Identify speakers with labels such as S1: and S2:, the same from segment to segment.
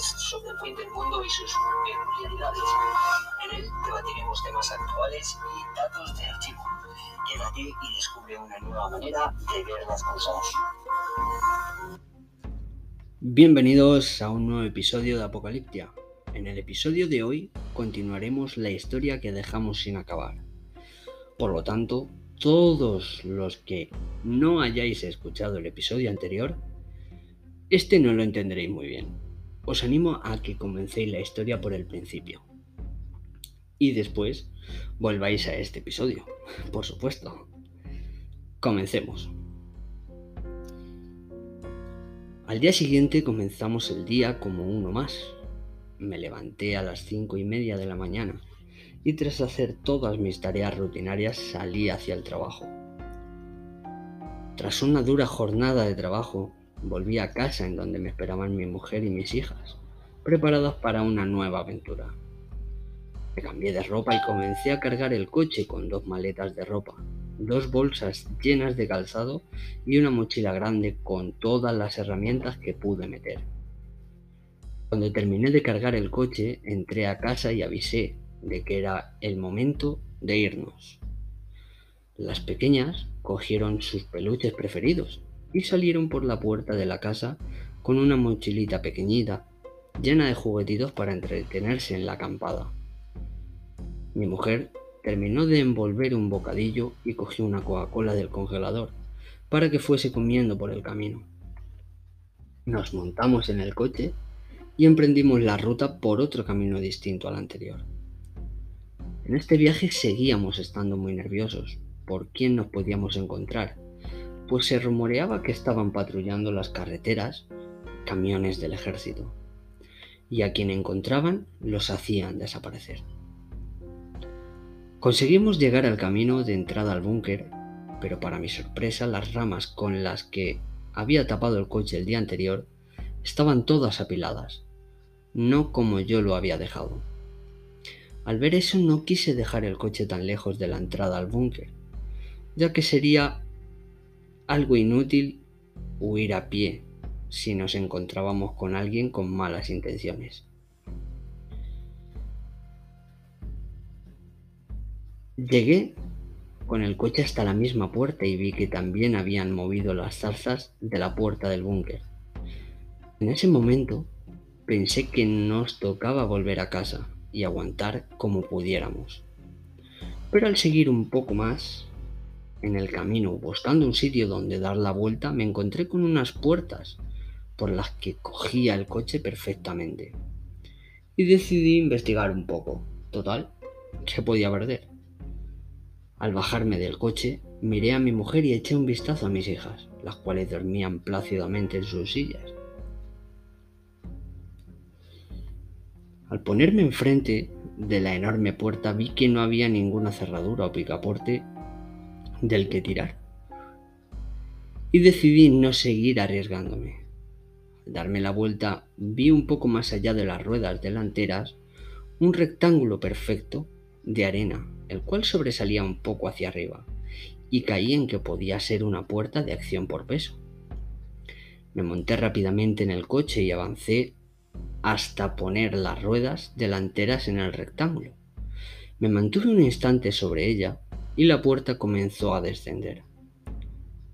S1: Podcast sobre el fin del mundo y sus peculiaridades. En él debatiremos temas actuales y datos de archivo. Quédate y descubre una nueva manera de ver las cosas.
S2: Bienvenidos a un nuevo episodio de Apocaliptia. En el episodio de hoy continuaremos la historia que dejamos sin acabar. Por lo tanto, todos los que no hayáis escuchado el episodio anterior, este no lo entenderéis muy bien. Os animo a que comencéis la historia por el principio. Y después volváis a este episodio, por supuesto. Comencemos. Al día siguiente comenzamos el día como uno más. Me levanté a las cinco y media de la mañana y tras hacer todas mis tareas rutinarias salí hacia el trabajo. Tras una dura jornada de trabajo, volví a casa en donde me esperaban mi mujer y mis hijas, preparadas para una nueva aventura. Me cambié de ropa y comencé a cargar el coche con dos maletas de ropa, dos bolsas llenas de calzado y una mochila grande con todas las herramientas que pude meter. Cuando terminé de cargar el coche, entré a casa y avisé de que era el momento de irnos. Las pequeñas cogieron sus peluches preferidos y salieron por la puerta de la casa con una mochilita pequeñita llena de juguetitos para entretenerse en la acampada. Mi mujer terminó de envolver un bocadillo y cogió una Coca-Cola del congelador para que fuese comiendo por el camino. Nos montamos en el coche y emprendimos la ruta por otro camino distinto al anterior. En este viaje seguíamos estando muy nerviosos por quién nos podíamos encontrar, pues se rumoreaba que estaban patrullando las carreteras camiones del ejército, y a quien encontraban los hacían desaparecer. Conseguimos llegar al camino de entrada al búnker, pero para mi sorpresa las ramas con las que había tapado el coche el día anterior estaban todas apiladas, no como yo lo había dejado. Al ver eso no quise dejar el coche tan lejos de la entrada al búnker, ya que sería algo inútil huir a pie si nos encontrábamos con alguien con malas intenciones. Llegué con el coche hasta la misma puerta y vi que también habían movido las zarzas de la puerta del búnker. En ese momento pensé que nos tocaba volver a casa, y aguantar como pudiéramos. Pero al seguir un poco más en el camino, buscando un sitio donde dar la vuelta, me encontré con unas puertas por las que cogía el coche perfectamente. Y decidí investigar un poco. Total, ¿qué podía perder? Al bajarme del coche, miré a mi mujer y eché un vistazo a mis hijas, las cuales dormían plácidamente en sus sillas. Al ponerme enfrente de la enorme puerta vi que no había ninguna cerradura o picaporte del que tirar. Y decidí no seguir arriesgándome. Al darme la vuelta vi un poco más allá de las ruedas delanteras un rectángulo perfecto de arena, el cual sobresalía un poco hacia arriba, y caí en que podía ser una puerta de acción por peso. Me monté rápidamente en el coche y avancé hasta poner las ruedas delanteras en el rectángulo. Me mantuve un instante sobre ella y la puerta comenzó a descender.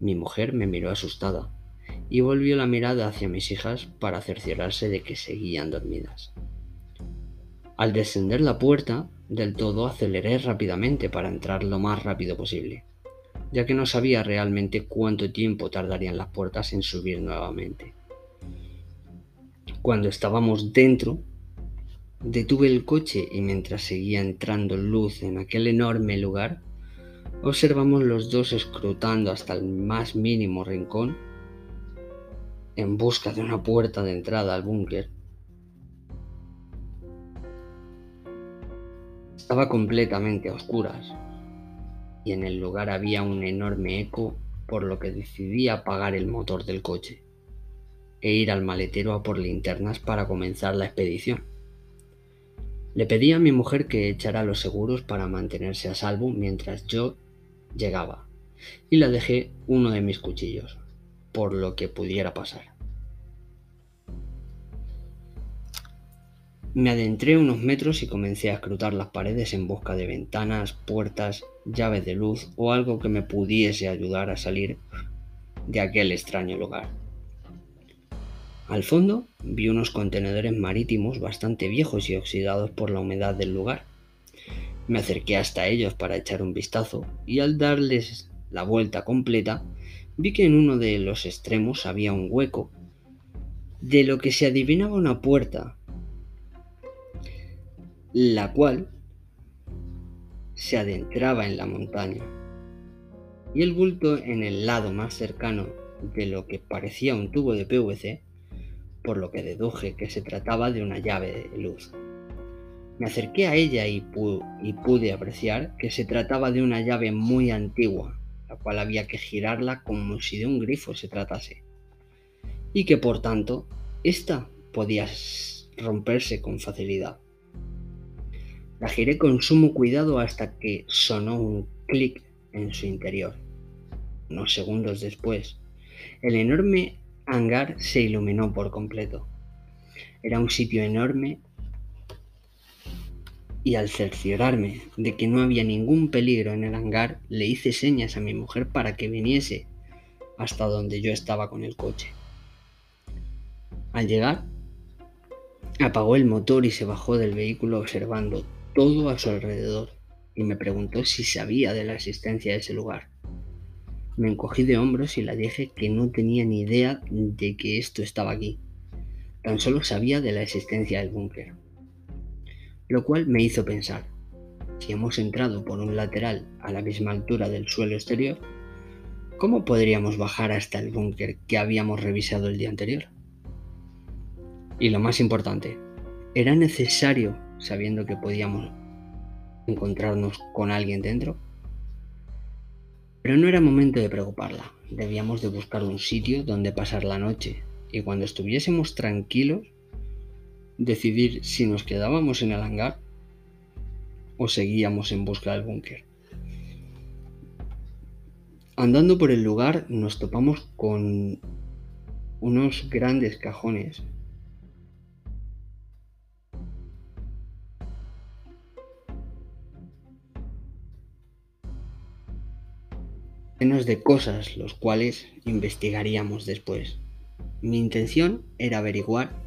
S2: Mi mujer me miró asustada y volvió la mirada hacia mis hijas para cerciorarse de que seguían dormidas. Al descender la puerta, del todo aceleré rápidamente para entrar lo más rápido posible, ya que no sabía realmente cuánto tiempo tardarían las puertas en subir nuevamente. Cuando estábamos dentro, detuve el coche y mientras seguía entrando luz en aquel enorme lugar, observamos los dos escrutando hasta el más mínimo rincón en busca de una puerta de entrada al búnker. Estaba completamente a oscuras y en el lugar había un enorme eco por lo que decidí apagar el motor del coche e ir al maletero a por linternas para comenzar la expedición. Le pedí a mi mujer que echara los seguros para mantenerse a salvo mientras yo llegaba, y la dejé uno de mis cuchillos, por lo que pudiera pasar. Me adentré unos metros y comencé a escrutar las paredes en busca de ventanas, puertas, llaves de luz o algo que me pudiese ayudar a salir de aquel extraño lugar. Al fondo vi unos contenedores marítimos bastante viejos y oxidados por la humedad del lugar. Me acerqué hasta ellos para echar un vistazo y al darles la vuelta completa vi que en uno de los extremos había un hueco, de lo que se adivinaba una puerta, la cual se adentraba en la montaña, y el bulto en el lado más cercano de lo que parecía un tubo de PVC por lo que deduje que se trataba de una llave de luz. Me acerqué a ella y, pude apreciar que se trataba de una llave muy antigua, la cual había que girarla como si de un grifo se tratase, y que por tanto ésta podía romperse con facilidad. La giré con sumo cuidado hasta que sonó un clic en su interior. Unos segundos después, el enorme hangar se iluminó por completo. Era un sitio enorme y al cerciorarme de que no había ningún peligro en el hangar, le hice señas a mi mujer para que viniese hasta donde yo estaba con el coche. Al llegar, apagó el motor y se bajó del vehículo observando todo a su alrededor y me preguntó si sabía de la existencia de ese lugar. Me encogí de hombros y la dije que no tenía ni idea de que esto estaba aquí. Tan solo sabía de la existencia del búnker. Lo cual me hizo pensar, si hemos entrado por un lateral a la misma altura del suelo exterior, ¿cómo podríamos bajar hasta el búnker que habíamos revisado el día anterior? Y lo más importante, ¿era necesario, sabiendo que podíamos encontrarnos con alguien dentro? Pero no era momento de preocuparla. Debíamos de buscar un sitio donde pasar la noche y cuando estuviésemos tranquilos decidir si nos quedábamos en el hangar o seguíamos en busca del búnker. Andando por el lugar nos topamos con unos grandes cajones llenos de cosas los cuales investigaríamos después. Mi intención era averiguar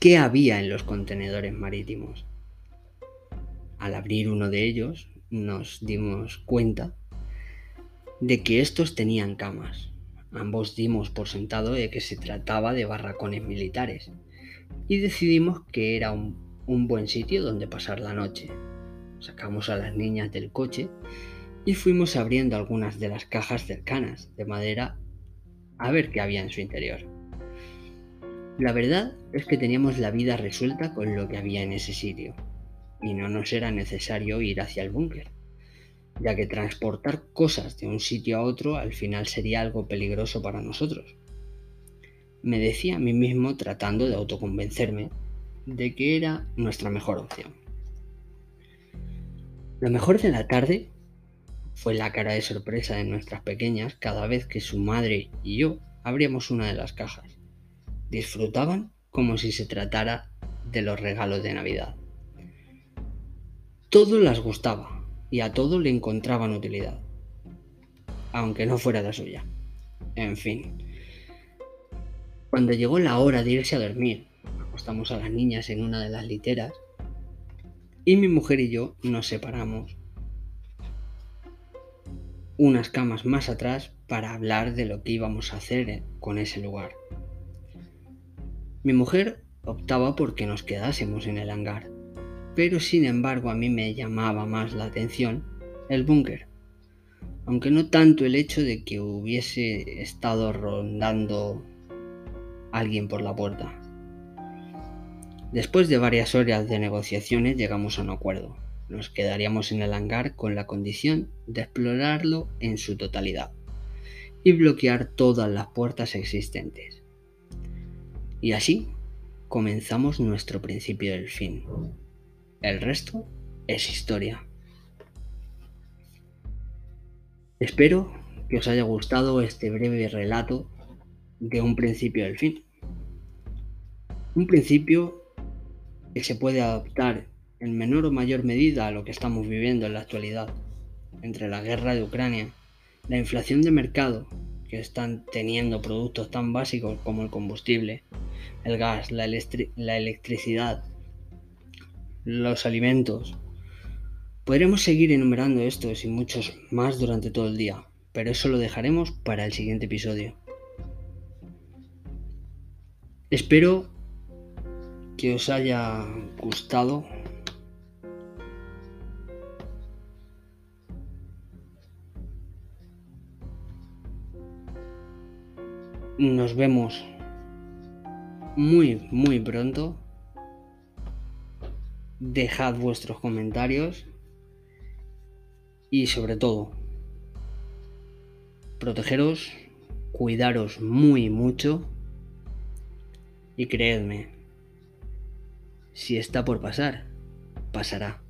S2: qué había en los contenedores marítimos. Al abrir uno de ellos nos dimos cuenta de que estos tenían camas. Ambos dimos por sentado de que se trataba de barracones militares y decidimos que era un, un buen sitio donde pasar la noche. Sacamos a las niñas del coche y fuimos abriendo algunas de las cajas cercanas de madera a ver qué había en su interior. La verdad es que teníamos la vida resuelta con lo que había en ese sitio, y no nos era necesario ir hacia el búnker, ya que transportar cosas de un sitio a otro al final sería algo peligroso para nosotros. Me decía a mí mismo tratando de autoconvencerme de que era nuestra mejor opción. Lo mejor de la tarde fue la cara de sorpresa de nuestras pequeñas cada vez que su madre y yo abríamos una de las cajas. Disfrutaban como si se tratara de los regalos de Navidad. Todo las gustaba y a todo le encontraban utilidad, aunque no fuera la suya. En fin, cuando llegó la hora de irse a dormir, acostamos a las niñas en una de las literas y mi mujer y yo nos separamos unas camas más atrás para hablar de lo que íbamos a hacer con ese lugar. Mi mujer optaba por que nos quedásemos en el hangar, pero sin embargo a mí me llamaba más la atención el búnker, aunque no tanto el hecho de que hubiese estado rondando alguien por la puerta. Después de varias horas de negociaciones llegamos a un acuerdo. Nos quedaríamos en el hangar con la condición de explorarlo en su totalidad y bloquear todas las puertas existentes. Y así comenzamos nuestro principio del fin. El resto es historia. Espero que os haya gustado este breve relato de un principio del fin. Un principio que se puede adaptar en menor o mayor medida a lo que estamos viviendo en la actualidad, entre la guerra de Ucrania, la inflación de mercado que están teniendo productos tan básicos como el combustible, el gas, la, electricidad, los alimentos. Podremos seguir enumerando estos y muchos más durante todo el día, pero eso lo dejaremos para el siguiente episodio. Espero que os haya gustado. Nos vemos muy, muy pronto. Dejad vuestros comentarios y sobre todo, protegeros, cuidaros muy mucho y creedme, si está por pasar, pasará.